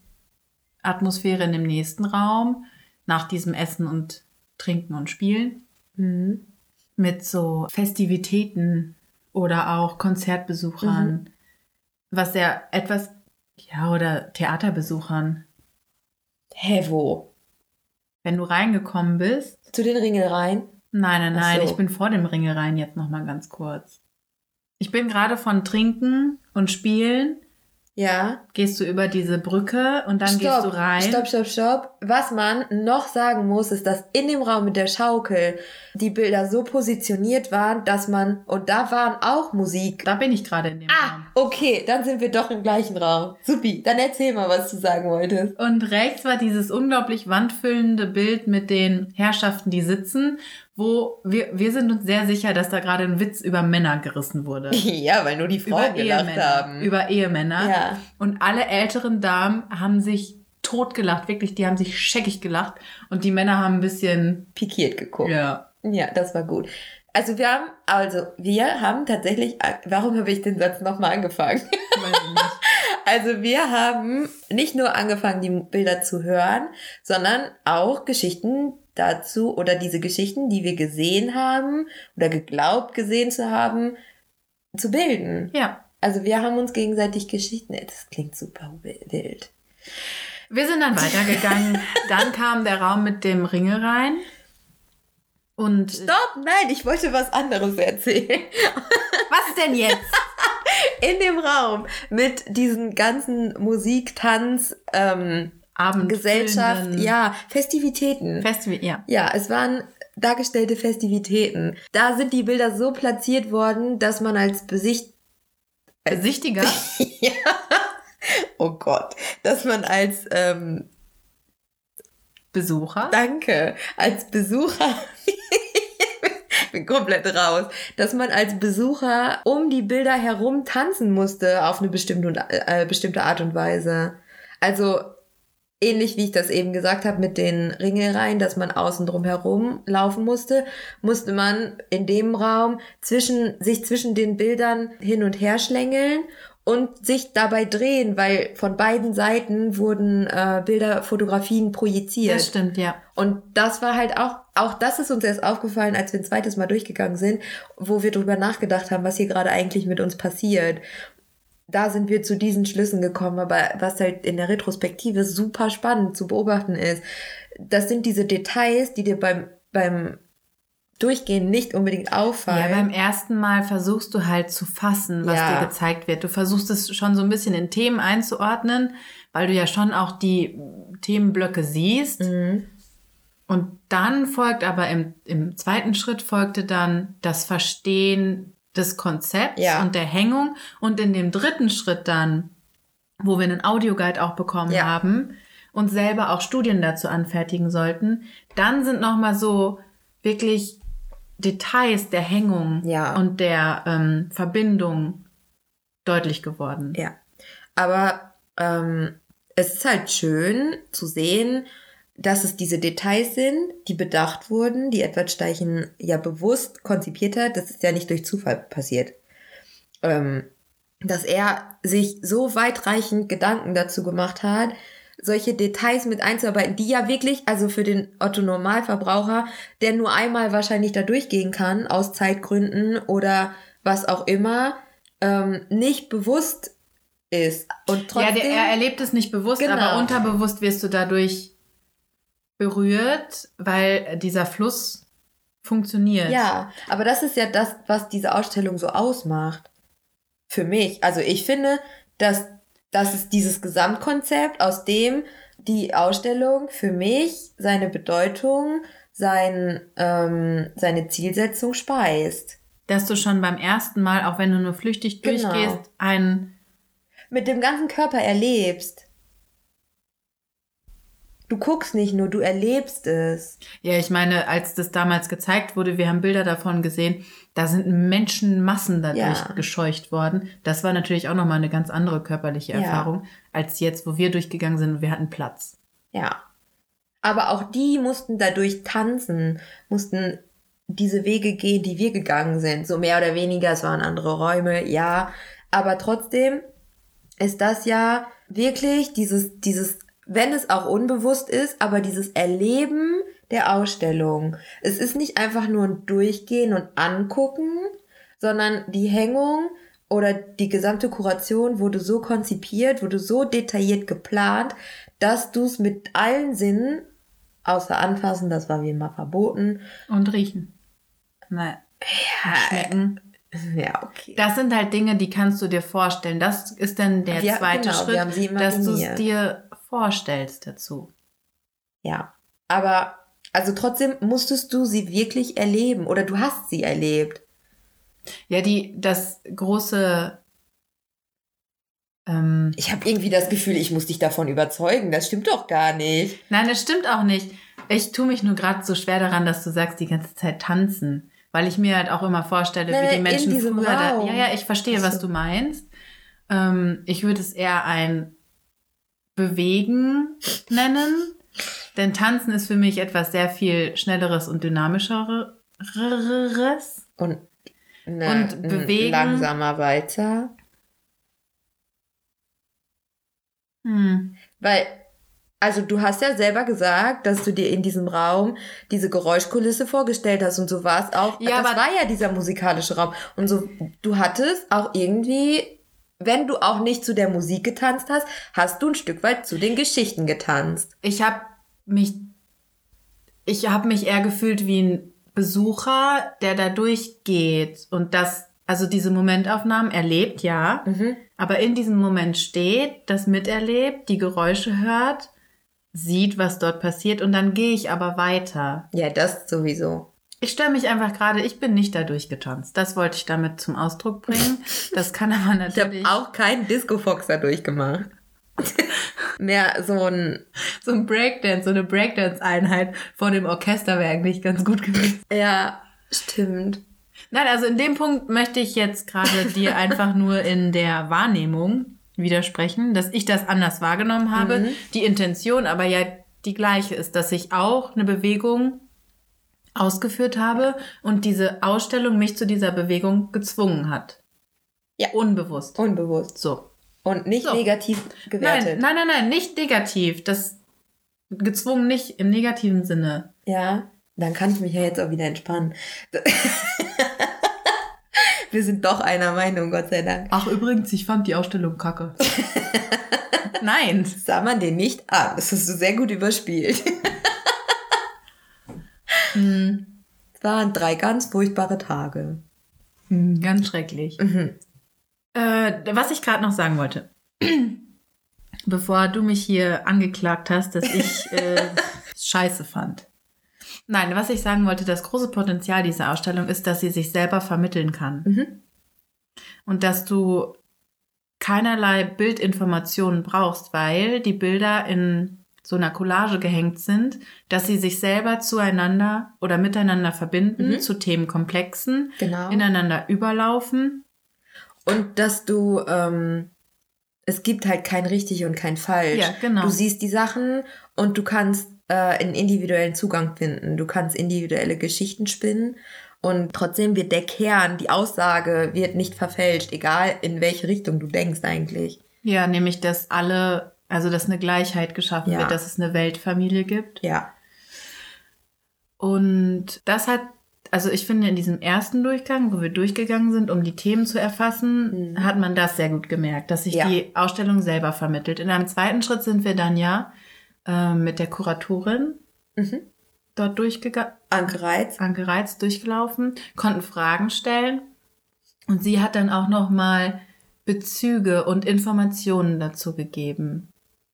Atmosphäre in dem nächsten Raum, nach diesem Essen und Trinken und Spielen. Mhm. Mit so Festivitäten oder auch Konzertbesuchern, was ja etwas, ja, oder Theaterbesuchern. Hä, wo? Wenn du reingekommen bist, Zu den Ringelreihen? Nein, nein, nein, so. ich bin vor dem Ringe rein jetzt noch mal ganz kurz. Ich bin gerade von Trinken und Spielen, Ja. gehst du über diese Brücke und dann gehst du rein. Stopp, stopp, stopp. Was man noch sagen muss, ist, dass in dem Raum mit der Schaukel die Bilder so positioniert waren, dass man, und da waren auch Musik. Da bin ich gerade in dem Ah, Raum. okay, dann sind wir doch im gleichen Raum. Supi, dann erzähl mal, was du sagen wolltest. Und rechts war dieses unglaublich wandfüllende Bild mit den Herrschaften, die sitzen, wo wir, wir sind uns sehr sicher, dass da gerade ein Witz über Männer gerissen wurde. (laughs) Ja, weil nur die Frauen über gelacht Ehemänner. haben. Über Ehemänner. Ja. Und alle älteren Damen haben sich totgelacht, wirklich, die haben sich scheckig gelacht. Und die Männer haben ein bisschen, Pikiert geguckt. ja, Ja, das war gut. Also wir haben, also wir haben tatsächlich, warum habe ich den Satz nochmal angefangen? (laughs) Also wir haben nicht nur angefangen, die Bilder zu hören, sondern auch Geschichten dazu oder diese Geschichten, die wir gesehen haben oder geglaubt gesehen zu haben, zu bilden. Ja. Also wir haben uns gegenseitig Geschichten, das klingt super wild. Wir sind dann weitergegangen. (laughs) dann kam der Raum mit dem Ringe rein. Und Stopp, nein, ich wollte was anderes erzählen. (laughs) was denn jetzt? In dem Raum mit diesen ganzen Musik, Tanz, ähm, Gesellschaft, Abendfüllenden ja, Festivitäten. Festival, ja. Ja, es waren dargestellte Festivitäten. Da sind die Bilder so platziert worden, dass man als Besicht... Besichtiger? (laughs) ja. Oh Gott. Dass man als... Ähm, Besucher? danke. Als Besucher... Ich (laughs) bin komplett raus. Dass man als Besucher um die Bilder herum tanzen musste auf eine bestimmte, äh, bestimmte Art und Weise. Also ähnlich wie ich das eben gesagt habe mit den Ringelreihen, dass man außen drum herum laufen musste, musste man in dem Raum zwischen, sich zwischen den Bildern hin und her schlängeln und sich dabei drehen, weil von beiden Seiten wurden äh, Bilder, Fotografien projiziert. Das stimmt, ja. Und das war halt auch, auch das ist uns erst aufgefallen, als wir ein zweites Mal durchgegangen sind, wo wir drüber nachgedacht haben, was hier gerade eigentlich mit uns passiert. Da sind wir zu diesen Schlüssen gekommen, aber was halt in der Retrospektive super spannend zu beobachten ist, das sind diese Details, die dir beim, beim Durchgehen nicht unbedingt auffallen. Ja, beim ersten Mal versuchst du halt zu fassen, was Ja. dir gezeigt wird. Du versuchst es schon so ein bisschen in Themen einzuordnen, weil du ja schon auch die Themenblöcke siehst. Mhm. Und dann folgt aber im, im zweiten Schritt folgte dann das Verstehen des Konzepts Ja. und der Hängung. Und in dem dritten Schritt dann, wo wir einen Audioguide auch bekommen Ja. haben und selber auch Studien dazu anfertigen sollten, dann sind nochmal so wirklich Details der Hängung Ja. und der ähm, Verbindung deutlich geworden. Ja. Aber ähm, es ist halt schön zu sehen, dass es diese Details sind, die bedacht wurden, die Edward Steichen ja bewusst konzipiert hat. Das ist ja nicht durch Zufall passiert. Ähm, dass er sich so weitreichend Gedanken dazu gemacht hat, solche Details mit einzuarbeiten, die ja wirklich, also für den Otto Normalverbraucher, der nur einmal wahrscheinlich da durchgehen kann, aus Zeitgründen oder was auch immer, ähm, nicht bewusst ist. Und trotzdem, ja, der, er erlebt es nicht bewusst, Genau. aber unterbewusst wirst du dadurch berührt, weil dieser Fluss funktioniert. Ja, aber das ist ja das, was diese Ausstellung so ausmacht. Für mich. Also ich finde, dass das ist dieses Gesamtkonzept, aus dem die Ausstellung für mich seine Bedeutung, sein, ähm, seine Zielsetzung speist. Dass du schon beim ersten Mal, auch wenn du nur flüchtig Genau. durchgehst, ein Mit dem ganzen Körper erlebst. Du guckst nicht nur, du erlebst es. Ja, ich meine, als das damals gezeigt wurde, wir haben Bilder davon gesehen, da sind Menschenmassen dadurch Ja. gescheucht worden. Das war natürlich auch nochmal eine ganz andere körperliche Ja. Erfahrung, als jetzt, wo wir durchgegangen sind und wir hatten Platz. Ja. Aber auch die mussten dadurch tanzen, mussten diese Wege gehen, die wir gegangen sind. So mehr oder weniger, es waren andere Räume, ja. Aber trotzdem ist das ja wirklich dieses, dieses, wenn es auch unbewusst ist, aber dieses Erleben der Ausstellung. Es ist nicht einfach nur ein Durchgehen und Angucken, sondern die Hängung oder die gesamte Kuration wurde so konzipiert, wurde so detailliert geplant, dass du es mit allen Sinnen, außer anfassen, das war wie immer verboten. Und riechen. Nein. Schmecken. Ja, okay. Das sind halt Dinge, die kannst du dir vorstellen. Das ist dann der Wir- zweite genau, Schritt, dass du es dir vorstellst dazu. Ja. Aber, also trotzdem musstest du sie wirklich erleben oder du hast sie erlebt. Ja, die, das große, ähm, Ich habe irgendwie das Gefühl, ich muss dich davon überzeugen. Das stimmt doch gar nicht. Nein, das stimmt auch nicht. Ich tue mich nur gerade so schwer daran, dass du sagst, die ganze Zeit tanzen. Weil ich mir halt auch immer vorstelle, Nein, wie die Menschen früher da. Ja, ja, ich verstehe, was du meinst. Ähm, ich würde es eher ein Bewegen nennen. Denn Tanzen ist für mich etwas sehr viel Schnelleres und dynamischeres. Und, ne, Und bewegen. langsamer Walzer. Hm. Weil, also du hast ja selber gesagt, dass du dir in diesem Raum diese Geräuschkulisse vorgestellt hast und so war es auch. Ja, das war ja dieser musikalische Raum. Und so, du hattest auch irgendwie, wenn du auch nicht zu der Musik getanzt hast, hast du ein Stück weit zu den Geschichten getanzt. Ich habe mich, ich habe mich eher gefühlt wie ein Besucher, der da durchgeht und das, also diese Momentaufnahmen erlebt, ja, Mhm. aber in diesem Moment steht, das miterlebt, die Geräusche hört, sieht, was dort passiert und dann gehe ich aber weiter. Ja, das sowieso. Ich stelle mich einfach gerade, ich bin nicht da durchgetanzt. Das wollte ich damit zum Ausdruck bringen. Das kann aber (laughs) Ich habe natürlich auch keinen Disco-Fox da durchgemacht. (laughs) Mehr so ein, so ein Breakdance, so eine Breakdance-Einheit vor dem Orchester wäre eigentlich ganz gut gewesen. ja, stimmt. Nein, also in dem Punkt möchte ich jetzt gerade (laughs) dir einfach nur in der Wahrnehmung widersprechen, dass ich das anders wahrgenommen habe. Mhm. Die Intention aber ja die gleiche ist, dass ich auch eine Bewegung ausgeführt habe und diese Ausstellung mich zu dieser Bewegung gezwungen hat. Ja. Unbewusst. Unbewusst. So. Und nicht So. negativ Nein, gewertet. nein, nein, nein, nicht negativ. Das gezwungen nicht im negativen Sinne. Ja, dann kann ich mich ja jetzt auch wieder entspannen. (laughs) Wir sind doch einer Meinung, Gott sei Dank. Ach, übrigens, ich fand die Ausstellung kacke. (laughs) Nein. Sah man den nicht an. Das hast du sehr gut überspielt. (laughs) Hm, Es waren drei ganz furchtbare Tage. hm, ganz schrecklich. Mhm. Äh, was ich gerade noch sagen wollte. (clears throat) Bevor du mich hier angeklagt hast, dass ich (laughs) äh, scheiße fand. Nein, was ich sagen wollte, das große Potenzial dieser Ausstellung ist, dass sie sich selber vermitteln kann. Mhm. Und dass du keinerlei Bildinformationen brauchst, weil die Bilder in so einer Collage gehängt sind, dass sie sich selber zueinander oder miteinander verbinden, Mhm. zu Themenkomplexen, Genau. ineinander überlaufen. Und dass du, ähm, es gibt halt kein richtig und kein falsch. Ja, genau. Du siehst die Sachen und du kannst äh, einen individuellen Zugang finden. Du kannst individuelle Geschichten spinnen und trotzdem wird der Kern, die Aussage wird nicht verfälscht, egal in welche Richtung du denkst eigentlich. Ja, nämlich, dass alle, also dass eine Gleichheit geschaffen Ja. wird, dass es eine Weltfamilie gibt. Ja. Und das hat, also ich finde, in diesem ersten Durchgang, wo wir durchgegangen sind, um die Themen zu erfassen, Mhm. hat man das sehr gut gemerkt, dass sich Ja. die Ausstellung selber vermittelt. In einem zweiten Schritt sind wir dann ja äh, mit der Kuratorin Mhm. dort durchgegangen, Anke Reitz. angereizt durchgelaufen, konnten Fragen stellen und sie hat dann auch noch mal Bezüge und Informationen dazu gegeben.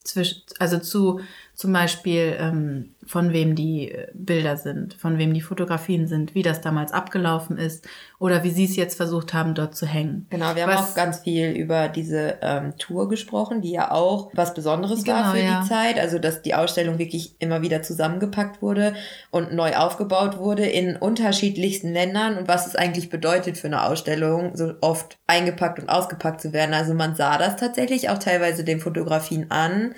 Zwisch, also zu zum Beispiel ähm, von wem die äh, Bilder sind, von wem die Fotografien sind, wie das damals abgelaufen ist oder wie sie es jetzt versucht haben, dort zu hängen. Genau, wir haben Was- auch ganz viel über diese ähm, Tour gesprochen, die ja auch was Besonderes Genau, war für ja. die Zeit. Also, dass die Ausstellung wirklich immer wieder zusammengepackt wurde und neu aufgebaut wurde in unterschiedlichsten Ländern und was es eigentlich bedeutet für eine Ausstellung, so oft eingepackt und ausgepackt zu werden. Also, man sah das tatsächlich auch teilweise den Fotografien an,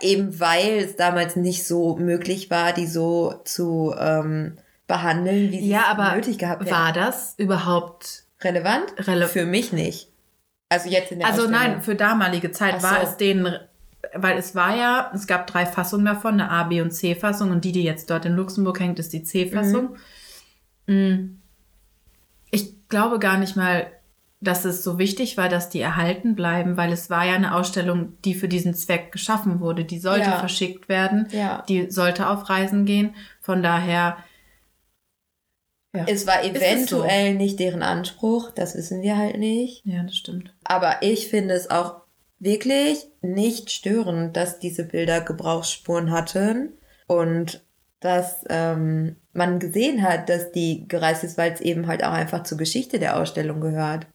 eben weil es damals nicht so möglich war, die so zu ähm, behandeln, wie sie Ja, es aber nötig gehabt hätten. war das überhaupt Relevant? Rele Für mich nicht. Also jetzt in der Also nein, für damalige Zeit Ach war so. es denen, weil es war ja, es gab drei Fassungen davon, eine A, B und C-Fassung und die, die jetzt dort in Luxemburg hängt, ist die C-Fassung. Mm. Ich glaube gar nicht mal, dass es so wichtig war, dass die erhalten bleiben, weil es war ja eine Ausstellung, die für diesen Zweck geschaffen wurde. Die sollte Ja. verschickt werden, Ja. die sollte auf Reisen gehen. Von daher, ja, Es war es eventuell nicht deren Anspruch, das wissen wir halt nicht. ja, das stimmt. Aber ich finde es auch wirklich nicht störend, dass diese Bilder Gebrauchsspuren hatten und dass ähm, man gesehen hat, dass die gereist ist, weil es eben halt auch einfach zur Geschichte der Ausstellung gehört.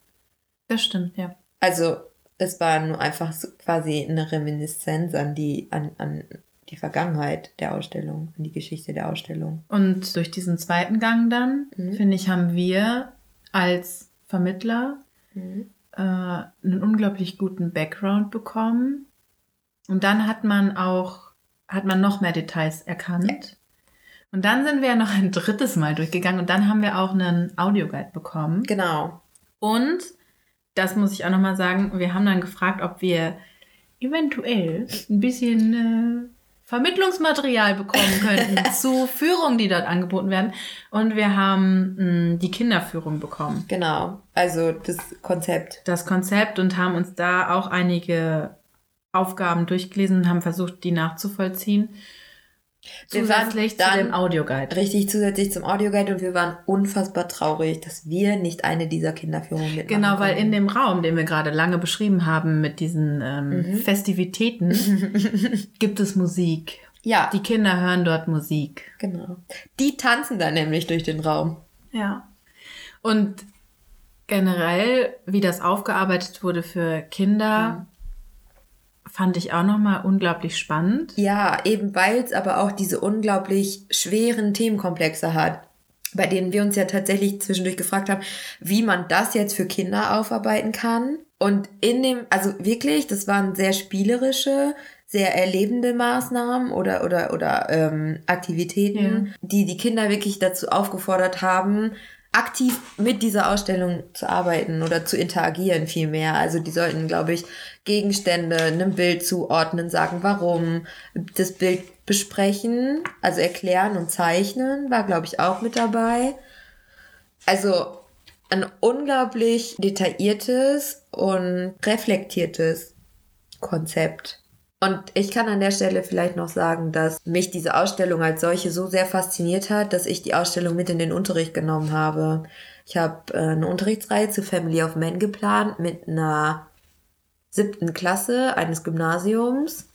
Das stimmt, ja. Also es war nur einfach so quasi eine Reminiszenz an die, an, an die Vergangenheit der Ausstellung, an die Geschichte der Ausstellung. Und durch diesen zweiten Gang dann, Mhm. finde ich, haben wir als Vermittler Mhm. äh, einen unglaublich guten Background bekommen. Und dann hat man auch, hat man noch mehr Details erkannt. Und dann sind wir ja noch ein drittes Mal durchgegangen und dann haben wir auch einen Audioguide bekommen. Genau. Und, das muss ich auch nochmal sagen, wir haben dann gefragt, ob wir eventuell ein bisschen äh, Vermittlungsmaterial bekommen (laughs) könnten zu Führungen, die dort angeboten werden. Und wir haben mh, die Kinderführung bekommen. Genau. Also das Konzept. Das Konzept und haben uns da auch einige Aufgaben durchgelesen und haben versucht, die nachzuvollziehen. Zusätzlich zu dem Audioguide. Richtig zusätzlich zum Audioguide und wir waren unfassbar traurig, dass wir nicht eine dieser Kinderführungen mitmachen Genau, weil in konnten. dem Raum, den wir gerade lange beschrieben haben mit diesen ähm, Mhm. Festivitäten, (laughs) gibt es Musik. Ja, Die Kinder hören dort Musik. genau. Die tanzen dann nämlich durch den Raum. Ja. Und generell, wie das aufgearbeitet wurde für Kinder, fand ich auch nochmal unglaublich spannend. Ja, eben weil es aber auch diese unglaublich schweren Themenkomplexe hat, bei denen wir uns ja tatsächlich zwischendurch gefragt haben, wie man das jetzt für Kinder aufarbeiten kann. Und in dem, also wirklich, das waren sehr spielerische, sehr erlebende Maßnahmen oder, oder, oder ähm, Aktivitäten, die die Kinder wirklich dazu aufgefordert haben, aktiv mit dieser Ausstellung zu arbeiten oder zu interagieren vielmehr. Also die sollten, glaube ich, Gegenstände einem Bild zuordnen, sagen, warum, das Bild besprechen, also erklären und zeichnen, war, glaube ich, auch mit dabei. Also ein unglaublich detailliertes und reflektiertes Konzept. Und ich kann an der Stelle vielleicht noch sagen, dass mich diese Ausstellung als solche so sehr fasziniert hat, dass ich die Ausstellung mit in den Unterricht genommen habe. Ich habe äh, eine Unterrichtsreihe zu Family of Men geplant mit einer siebten Klasse eines Gymnasiums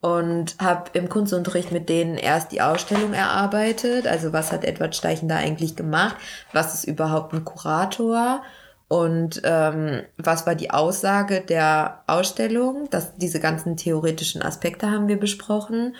und habe im Kunstunterricht mit denen erst die Ausstellung erarbeitet. Also was hat Edward Steichen da eigentlich gemacht? Was ist überhaupt ein Kurator? Und ähm, was war die Aussage der Ausstellung? Das, diese ganzen theoretischen Aspekte haben wir besprochen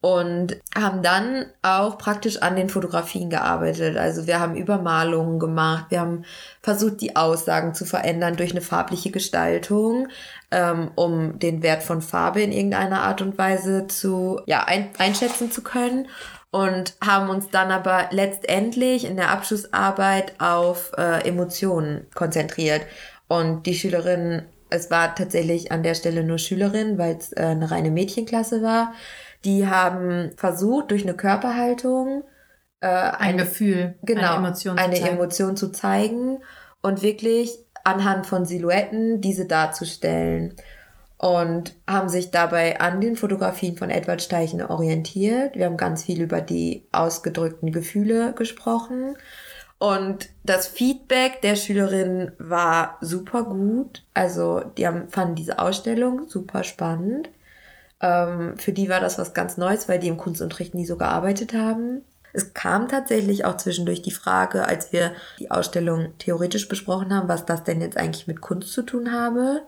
und haben dann auch praktisch an den Fotografien gearbeitet. Also wir haben Übermalungen gemacht, wir haben versucht, die Aussagen zu verändern durch eine farbliche Gestaltung, ähm, um den Wert von Farbe in irgendeiner Art und Weise zu ja, ein, einschätzen zu können und haben uns dann aber letztendlich in der Abschlussarbeit auf äh, Emotionen konzentriert. Und die Schülerinnen, es war tatsächlich an der Stelle nur Schülerinnen, weil es äh, eine reine Mädchenklasse war, die haben versucht, durch eine Körperhaltung äh, ein, ein Gefühl, genau, eine Emotion eine zu. Emotion zu zeigen und wirklich anhand von Silhouetten diese darzustellen und haben sich dabei an den Fotografien von Edward Steichen orientiert. Wir haben ganz viel über die ausgedrückten Gefühle gesprochen. Und das Feedback der Schülerinnen war super gut. Also die haben, fanden diese Ausstellung super spannend. Ähm, für die war das was ganz Neues, weil die im Kunstunterricht nie so gearbeitet haben. Es kam tatsächlich auch zwischendurch die Frage, als wir die Ausstellung theoretisch besprochen haben, was das denn jetzt eigentlich mit Kunst zu tun habe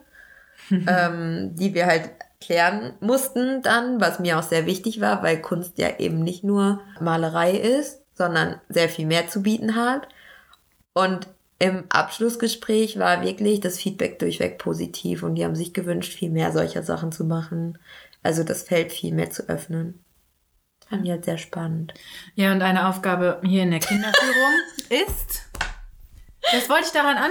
(laughs) ähm, die wir halt klären mussten dann, was mir auch sehr wichtig war, weil Kunst ja eben nicht nur Malerei ist, sondern sehr viel mehr zu bieten hat. Und im Abschlussgespräch war wirklich das Feedback durchweg positiv und die haben sich gewünscht, viel mehr solcher Sachen zu machen. Also das Feld viel mehr zu öffnen. Fand ich halt sehr spannend. Ja, und eine Aufgabe hier in der (laughs) Kinderführung ist. Was wollte ich daran an?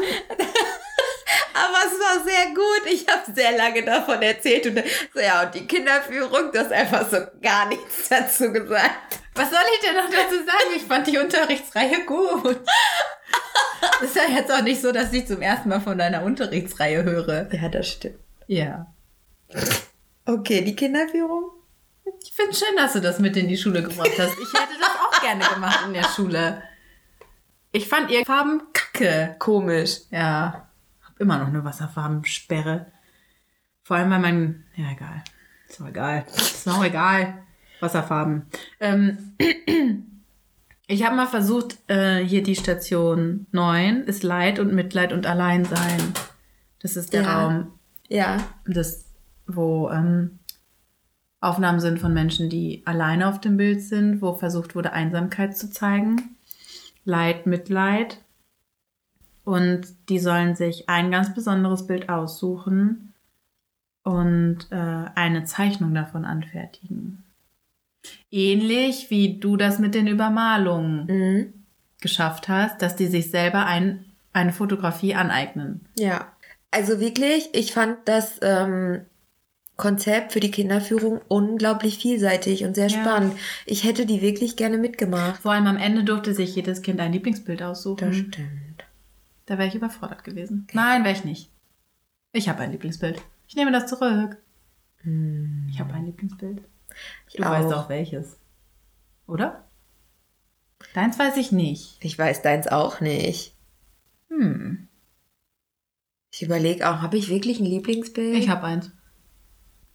Aber es war sehr gut. Ich habe sehr lange davon erzählt und so, ja, und die Kinderführung, du hast einfach so gar nichts dazu gesagt. Was soll ich denn noch dazu sagen? Ich fand die Unterrichtsreihe gut. Das ist ja jetzt auch nicht so, dass ich zum ersten Mal von deiner Unterrichtsreihe höre. Ja, das stimmt. Ja. Okay, die Kinderführung? Ich finde schön, dass du das mit in die Schule gebracht hast. Ich hätte das auch gerne gemacht in der Schule. Ich fand ihr Farben kacke. Komisch. Ja. Immer noch eine Wasserfarbensperre. Vor allem, weil mein. Ja, egal. Ist doch egal. Ist auch egal. Wasserfarben. Ähm, (clears throat) ich habe mal versucht, äh, hier die Station 9 ist Leid und Mitleid und Alleinsein. Das ist der Ja. Raum, Ja. das, wo ähm, Aufnahmen sind von Menschen, die alleine auf dem Bild sind, wo versucht wurde, Einsamkeit zu zeigen. Leid, Mitleid. Und die sollen sich ein ganz besonderes Bild aussuchen und äh, eine Zeichnung davon anfertigen. Ähnlich wie du das mit den Übermalungen Mhm. geschafft hast, dass die sich selber ein, eine Fotografie aneignen. Ja. Also wirklich, ich fand das ähm, Konzept für die Kinderführung unglaublich vielseitig und sehr Ja. spannend. Ich hätte die wirklich gerne mitgemacht. Vor allem am Ende durfte sich jedes Kind ein Lieblingsbild aussuchen. stimmt. Da wäre ich überfordert gewesen. Nein, wäre ich nicht. Ich habe ein Lieblingsbild. Ich nehme das zurück. Ich habe ein Lieblingsbild. Du auch. weißt auch welches. Oder? Deins weiß ich nicht. Ich weiß deins auch nicht. Hm. Ich überlege auch, habe ich wirklich ein Lieblingsbild? Ich habe eins.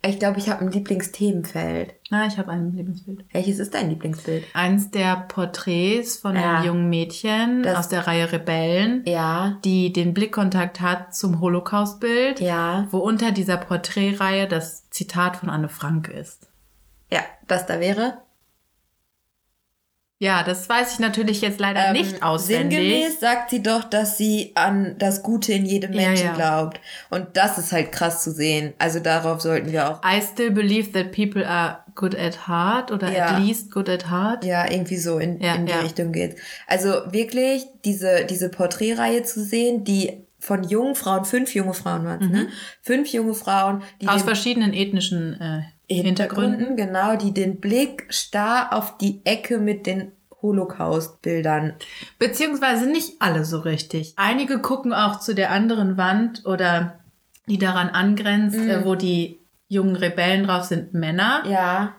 Ich glaube, ich habe ein Lieblingsthemenfeld. Na, ich habe ein Lieblingsbild. Welches ist dein Lieblingsbild? Eins der Porträts von Ja. einem jungen Mädchen Das- aus der Reihe Rebellen, Ja. die den Blickkontakt hat zum Holocaust-Bild, Ja. wo unter dieser Porträtreihe das Zitat von Anne Frank ist. Ja, das da wäre. Ja, das weiß ich natürlich jetzt leider Ähm, nicht auswendig. Sinngemäß sagt sie doch, dass sie an das Gute in jedem Ja, Menschen ja. glaubt. Und das ist halt krass zu sehen. Also darauf sollten wir auch. I still believe that people are good at heart oder Ja. at least good at heart. Ja, irgendwie so in, Ja, in die ja. Richtung geht. Also wirklich diese, diese Porträtreihe zu sehen, die von jungen Frauen, fünf junge Frauen waren es, ne? Fünf junge Frauen, die Mhm. Aus den verschiedenen ethnischen äh, Hintergründen. Genau, die den Blick starr auf die Ecke mit den Holocaust-Bildern. Beziehungsweise nicht alle so richtig. Einige gucken auch zu der anderen Wand oder die daran angrenzt, Mhm. äh, wo die jungen Rebellen drauf sind, Männer. Ja,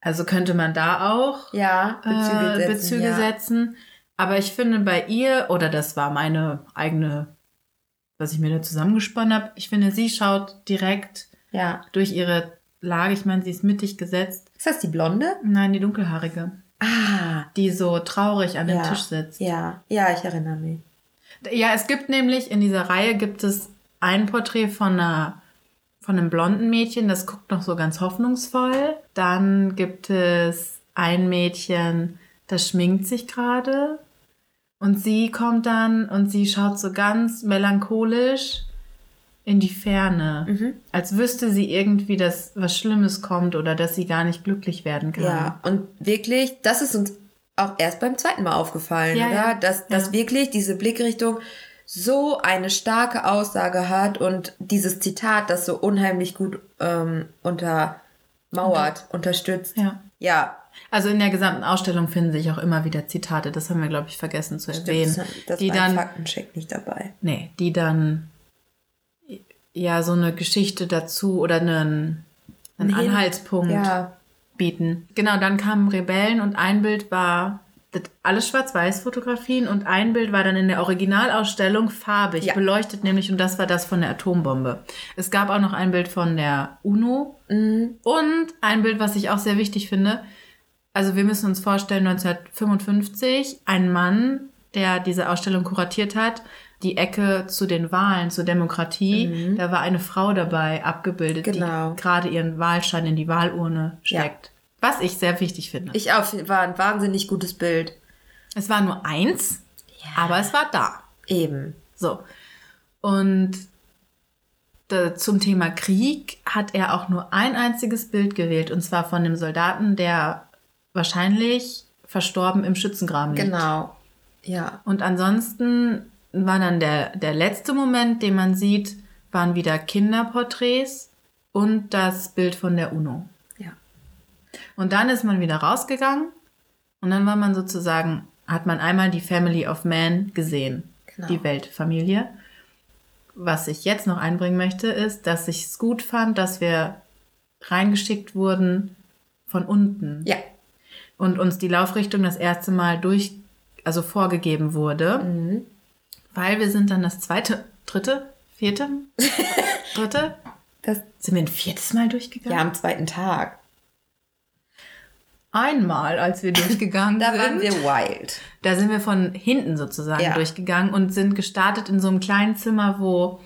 Also könnte man da auch ja, Bezüge äh, setzen. Bezüge ja. setzen. Aber ich finde bei ihr, oder das war meine eigene, was ich mir da zusammengesponnen habe, ich finde, sie schaut direkt Ja. durch ihre Lage, ich meine, sie ist mittig gesetzt. Ist das die Blonde? Nein, die dunkelhaarige, Ah, die so traurig an dem ja. Tisch sitzt. Ja, ja, ich erinnere mich. Ja, es gibt nämlich in dieser Reihe gibt es ein Porträt von einer von einem blonden Mädchen, das guckt noch so ganz hoffnungsvoll. Dann gibt es ein Mädchen, das schminkt sich gerade. Und sie kommt dann und sie schaut so ganz melancholisch in die Ferne, Mhm. als wüsste sie irgendwie, dass was Schlimmes kommt oder dass sie gar nicht glücklich werden kann. Ja, und wirklich, das ist uns auch erst beim zweiten Mal aufgefallen, Ja, oder? ja. Dass, dass Ja. wirklich diese Blickrichtung so eine starke Aussage hat und dieses Zitat, das so unheimlich gut ähm, untermauert, unterstützt. Ja. Ja, Also in der gesamten Ausstellung finden sich auch immer wieder Zitate, das haben wir, glaube ich, vergessen zu erwähnen. das, das die war dann Faktencheck nicht dabei. Nee, die dann ja so eine Geschichte dazu oder einen, einen Nee, Anhaltspunkt Ja, bieten. Genau, dann kamen Rebellen und ein Bild war das alles Schwarz-Weiß-Fotografien und ein Bild war dann in der Originalausstellung farbig, Ja. beleuchtet nämlich und das war das von der Atombombe. Es gab auch noch ein Bild von der UNO Mhm. und ein Bild, was ich auch sehr wichtig finde. Also wir müssen uns vorstellen, 1955, ein Mann, der diese Ausstellung kuratiert hat, die Ecke zu den Wahlen, zur Demokratie, da war eine Frau dabei abgebildet, Mhm. Genau. die gerade ihren Wahlschein in die Wahlurne Ja. steckt. Was ich sehr wichtig finde. ich auch, war ein wahnsinnig gutes Bild. es war nur eins, aber es war da. Eben. So. Und da, zum Thema Krieg hat er auch nur ein einziges Bild gewählt, und zwar von dem Soldaten, der wahrscheinlich verstorben im Schützengraben liegt. Genau. Ja. Und ansonsten war dann der, der letzte Moment, den man sieht, waren wieder Kinderporträts und das Bild von der UNO. Ja. Und dann ist man wieder rausgegangen und dann war man sozusagen, hat man einmal die Family of Man gesehen, Genau. die Weltfamilie. Was ich jetzt noch einbringen möchte, ist, dass ich es gut fand, dass wir reingeschickt wurden von unten Ja. und uns die Laufrichtung das erste Mal durch, also vorgegeben wurde, Mhm. Weil wir sind dann das zweite, dritte, vierte, (laughs) dritte, Das, sind wir ein viertes Mal durchgegangen? ja, am zweiten Tag. Einmal, als wir (laughs) durchgegangen Da sind. waren wir wild. Da sind wir von hinten sozusagen Ja. durchgegangen und sind gestartet in so einem kleinen Zimmer, wo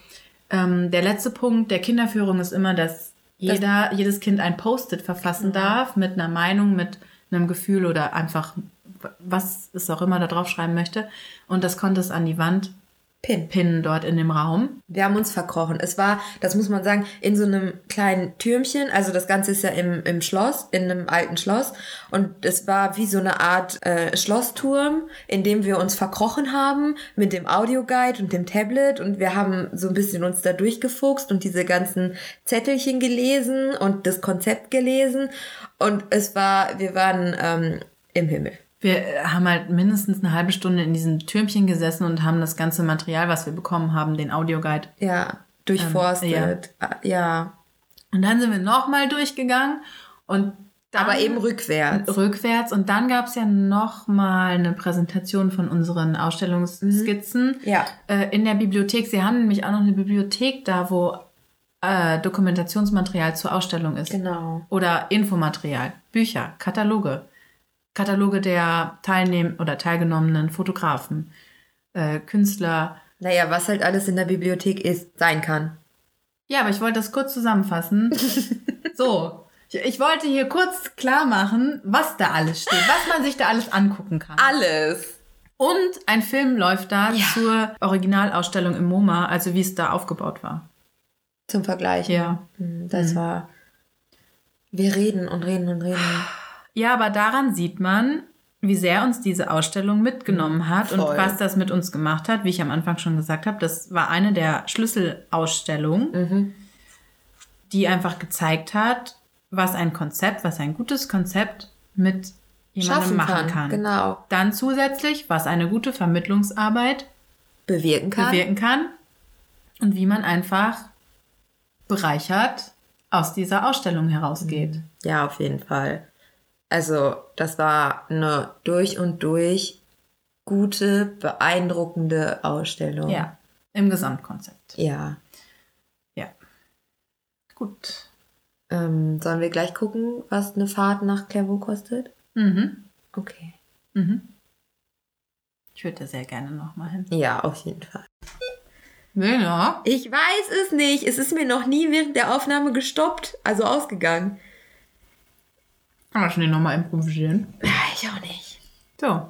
ähm, der letzte Punkt der Kinderführung ist immer, dass jeder, jedes Kind ein Post-it verfassen darf mit einer Meinung, mit einem Gefühl oder einfach was es auch immer da drauf schreiben möchte. Und das konnte es an die Wand Pin. pinnen dort in dem Raum. Wir haben uns verkrochen. Es war, das muss man sagen, in so einem kleinen Türmchen. Also das Ganze ist ja im, im Schloss, in einem alten Schloss. Und es war wie so eine Art äh, Schlossturm, in dem wir uns verkrochen haben mit dem Audioguide und dem Tablet. Und wir haben so ein bisschen uns da durchgefuchst und diese ganzen Zettelchen gelesen und das Konzept gelesen. Und es war, wir waren ähm, im Himmel. Wir äh, haben halt mindestens eine halbe Stunde in diesem Türmchen gesessen und haben das ganze Material, was wir bekommen haben, den Audioguide. Ja, durchforstet. Ah, ja. Und dann sind wir nochmal durchgegangen und dann Aber eben rückwärts. rückwärts. Und dann gab es ja nochmal eine Präsentation von unseren Ausstellungsskizzen Ja. äh, in der Bibliothek. Sie haben nämlich auch noch eine Bibliothek da, wo äh, Dokumentationsmaterial zur Ausstellung ist. Genau. Oder Infomaterial, Bücher, Kataloge. Kataloge der teilnehm oder teilgenommenen Fotografen, äh, Künstler. Naja, was halt alles in der Bibliothek ist, sein kann. Ja, aber ich wollte das kurz zusammenfassen. (laughs) so, ich, ich wollte hier kurz klar machen, was da alles steht, was man sich da alles angucken kann. Alles. Und ein Film läuft da Ja. zur Originalausstellung im MoMA, also wie es da aufgebaut war. Zum Vergleich. Ja. Hm, Das war. Wir reden und reden und reden. Ja, aber daran sieht man, wie sehr uns diese Ausstellung mitgenommen hat und Voll. was das mit uns gemacht hat. Wie ich am Anfang schon gesagt habe, das war eine der Schlüsselausstellungen, Mhm. die einfach gezeigt hat, was ein Konzept, was ein gutes Konzept mit jemandem machen kann. kann. Genau. Dann zusätzlich, was eine gute Vermittlungsarbeit Bewirken kann. bewirken kann und wie man einfach bereichert aus dieser Ausstellung herausgeht. Ja, auf jeden Fall. Also, das war eine durch und durch gute, beeindruckende Ausstellung. Ja, im Gesamtkonzept. Ja. Ja. Gut. Ähm, sollen wir gleich gucken, was eine Fahrt nach Clairvaux kostet? Mhm. Okay. Mhm. Ich würde da sehr gerne nochmal hin. Ja, auf jeden Fall. Ja. Ich weiß es nicht. Es ist mir noch nie während der Aufnahme gestoppt, also ausgegangen. Kann man schnell nochmal improvisieren. Ja, ich auch nicht. So.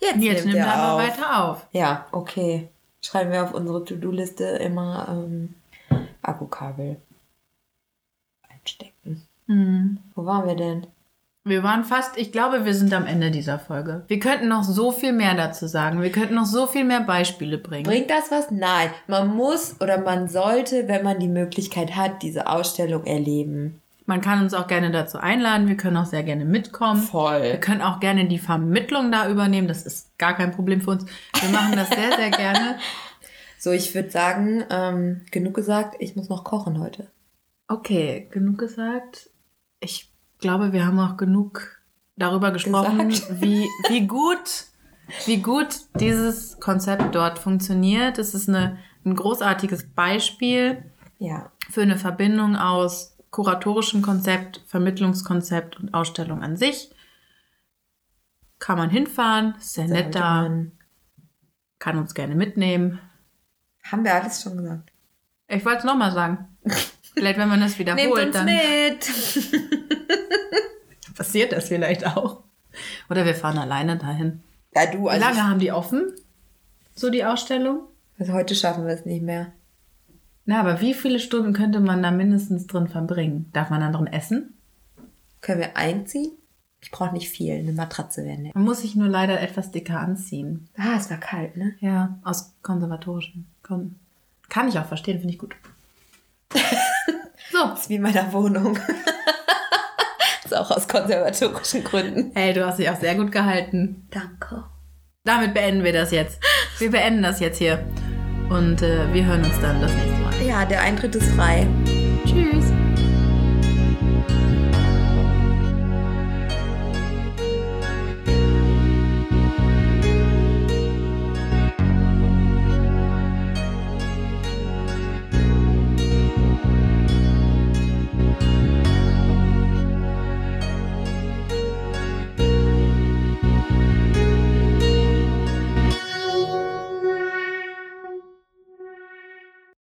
Jetzt, Jetzt nimmt er er aber auf. weiter auf. Ja, okay. Schreiben wir auf unsere To-Do-Liste immer ähm, Akkukabel einstecken. Hm. Wo waren wir denn? Wir waren fast, ich glaube, wir sind am Ende dieser Folge. Wir könnten noch so viel mehr dazu sagen. Wir könnten noch so viel mehr Beispiele bringen. Bringt das was? Nein. Man muss oder man sollte, wenn man die Möglichkeit hat, diese Ausstellung erleben. Man kann uns auch gerne dazu einladen. Wir können auch sehr gerne mitkommen. Wir Voll. können auch gerne die Vermittlung da übernehmen. Das ist gar kein Problem für uns. Wir machen das sehr, sehr gerne. (laughs) So, ich würde sagen, ähm, genug gesagt, ich muss noch kochen heute. Okay, genug gesagt. Ich glaube, wir haben auch genug darüber gesprochen, Gesagt. (laughs) wie, wie gut, wie gut dieses Konzept dort funktioniert. Es ist eine, ein großartiges Beispiel Ja. für eine Verbindung aus kuratorischem Konzept, Vermittlungskonzept und Ausstellung an sich. Kann man hinfahren, ist sehr nett da, kann uns gerne mitnehmen. Haben wir alles schon gesagt. Ich wollte es nochmal sagen. Vielleicht, wenn man das (laughs) Nehmt wiederholt, uns dann mit. (laughs) passiert das vielleicht auch. Oder wir fahren alleine dahin. Ja, du, Wie also lange haben die offen? So die Ausstellung? also heute schaffen wir es nicht mehr. Na, aber wie viele Stunden könnte man da mindestens drin verbringen? Darf man dann drin essen? Können wir einziehen? Ich brauche nicht viel. Eine Matratze wäre nett. Man muss sich nur leider etwas dicker anziehen. Ah, es war kalt, ne? Ja, aus konservatorischen Gründen. Kann ich auch verstehen, finde ich gut. (laughs) so. Das ist wie in meiner Wohnung. (laughs) ist auch aus konservatorischen Gründen. Hey, du hast dich auch sehr gut gehalten. Danke. Damit beenden wir das jetzt. Wir beenden das jetzt hier. Und äh, wir hören uns dann das nächste Mal. Ja, der Eintritt ist frei.